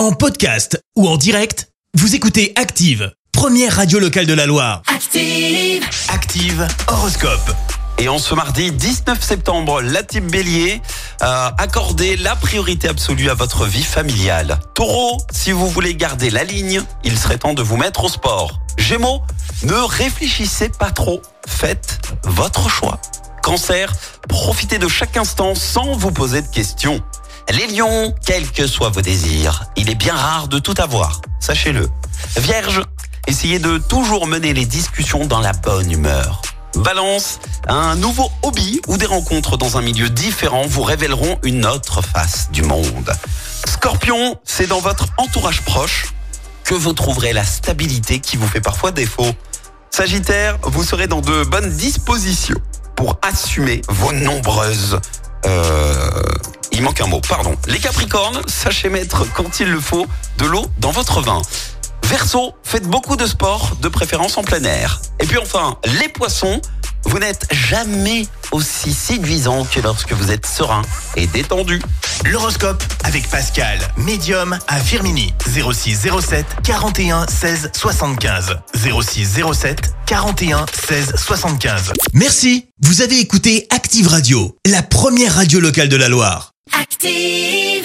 En podcast ou en direct, vous écoutez Active, première radio locale de la Loire. Active. Active Horoscope. Et en ce mardi 19 septembre, la team Bélier euh, accordez la priorité absolue à votre vie familiale. Taureau, si vous voulez garder la ligne, il serait temps de vous mettre au sport. Gémeaux, ne réfléchissez pas trop, faites votre choix. Cancer, profitez de chaque instant sans vous poser de questions. Les lions, quels que soient vos désirs, il est bien rare de tout avoir, sachez-le. Vierge, essayez de toujours mener les discussions dans la bonne humeur. Balance, un nouveau hobby ou des rencontres dans un milieu différent vous révéleront une autre face du monde. Scorpion, c'est dans votre entourage proche que vous trouverez la stabilité qui vous fait parfois défaut. Sagittaire, vous serez dans de bonnes dispositions pour assumer vos nombreuses... Euh, mot, pardon. Les Capricornes, sachez mettre quand il le faut de l'eau dans votre vin. Verseau, faites beaucoup de sport, de préférence en plein air. Et puis enfin, les poissons, vous n'êtes jamais aussi séduisant que lorsque vous êtes serein et détendu. L'horoscope avec Pascal, médium à Firmini. 06 07 41 16 75. 06 07 41 16 75. Merci. Vous avez écouté Active Radio, la première radio locale de la Loire. Active.